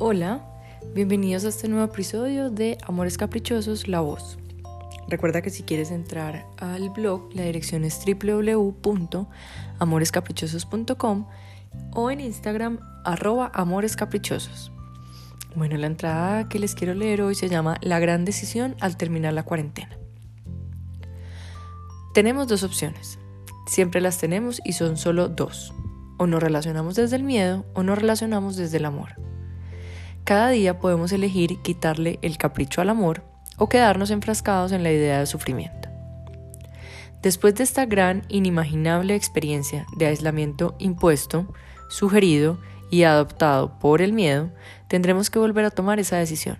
Hola, bienvenidos a este nuevo episodio de Amores Caprichosos, La Voz. Recuerda que si quieres entrar al blog, la dirección es www.amorescaprichosos.com o en Instagram arroba amorescaprichosos. Bueno, la entrada que les quiero leer hoy se llama La gran decisión al terminar la cuarentena. Tenemos dos opciones. Siempre las tenemos y son solo dos. O nos relacionamos desde el miedo o nos relacionamos desde el amor. Cada día podemos elegir quitarle el capricho al amor o quedarnos enfrascados en la idea de sufrimiento. Después de esta gran, inimaginable experiencia de aislamiento impuesto, sugerido y adoptado por el miedo, tendremos que volver a tomar esa decisión.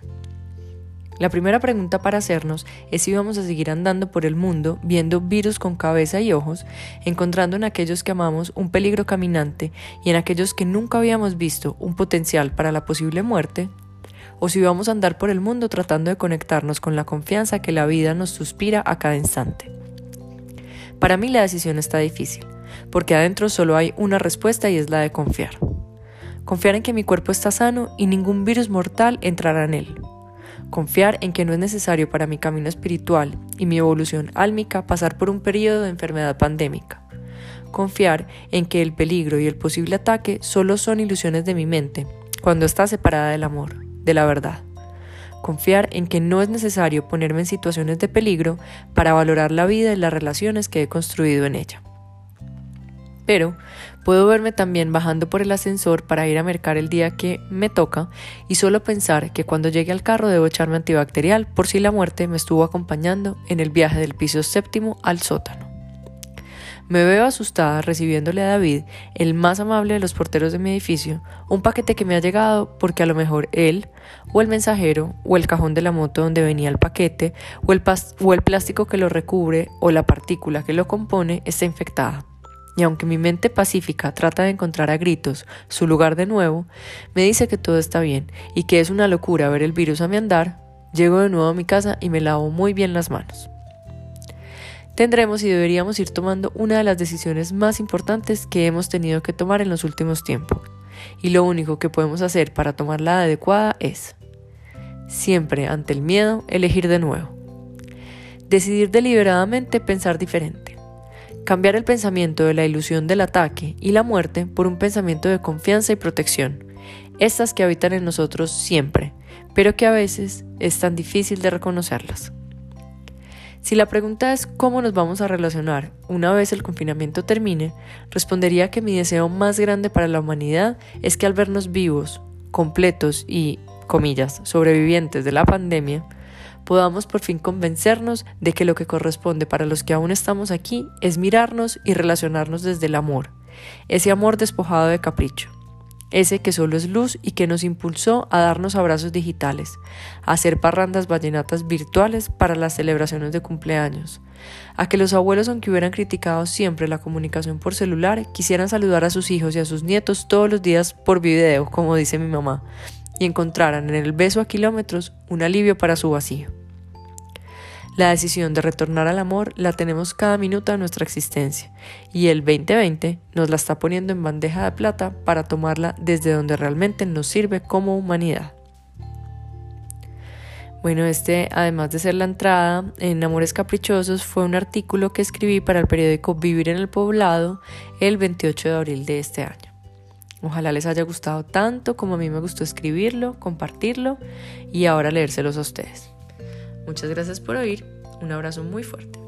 La primera pregunta para hacernos es si vamos a seguir andando por el mundo viendo virus con cabeza y ojos, encontrando en aquellos que amamos un peligro caminante y en aquellos que nunca habíamos visto un potencial para la posible muerte, o si vamos a andar por el mundo tratando de conectarnos con la confianza que la vida nos suspira a cada instante. Para mí la decisión está difícil, porque adentro solo hay una respuesta y es la de confiar. Confiar en que mi cuerpo está sano y ningún virus mortal entrará en él confiar en que no es necesario para mi camino espiritual y mi evolución álmica pasar por un periodo de enfermedad pandémica. Confiar en que el peligro y el posible ataque solo son ilusiones de mi mente, cuando está separada del amor, de la verdad. Confiar en que no es necesario ponerme en situaciones de peligro para valorar la vida y las relaciones que he construido en ella. Pero puedo verme también bajando por el ascensor para ir a mercar el día que me toca y solo pensar que cuando llegue al carro debo echarme antibacterial por si la muerte me estuvo acompañando en el viaje del piso séptimo al sótano. Me veo asustada recibiéndole a David, el más amable de los porteros de mi edificio, un paquete que me ha llegado porque a lo mejor él, o el mensajero, o el cajón de la moto donde venía el paquete, o el, o el plástico que lo recubre, o la partícula que lo compone está infectada y aunque mi mente pacífica trata de encontrar a gritos su lugar de nuevo, me dice que todo está bien y que es una locura ver el virus a mi andar, llego de nuevo a mi casa y me lavo muy bien las manos. Tendremos y deberíamos ir tomando una de las decisiones más importantes que hemos tenido que tomar en los últimos tiempos, y lo único que podemos hacer para tomar la adecuada es, siempre ante el miedo, elegir de nuevo. Decidir deliberadamente pensar diferente cambiar el pensamiento de la ilusión del ataque y la muerte por un pensamiento de confianza y protección, estas que habitan en nosotros siempre, pero que a veces es tan difícil de reconocerlas. Si la pregunta es cómo nos vamos a relacionar una vez el confinamiento termine, respondería que mi deseo más grande para la humanidad es que al vernos vivos, completos y, comillas, sobrevivientes de la pandemia, podamos por fin convencernos de que lo que corresponde para los que aún estamos aquí es mirarnos y relacionarnos desde el amor, ese amor despojado de capricho, ese que solo es luz y que nos impulsó a darnos abrazos digitales, a hacer parrandas vallenatas virtuales para las celebraciones de cumpleaños, a que los abuelos, aunque hubieran criticado siempre la comunicación por celular, quisieran saludar a sus hijos y a sus nietos todos los días por video, como dice mi mamá, y encontraran en el beso a kilómetros un alivio para su vacío. La decisión de retornar al amor la tenemos cada minuto de nuestra existencia y el 2020 nos la está poniendo en bandeja de plata para tomarla desde donde realmente nos sirve como humanidad. Bueno, este, además de ser la entrada en Amores Caprichosos, fue un artículo que escribí para el periódico Vivir en el Poblado el 28 de abril de este año. Ojalá les haya gustado tanto como a mí me gustó escribirlo, compartirlo y ahora leérselos a ustedes. Muchas gracias por oír. Un abrazo muy fuerte.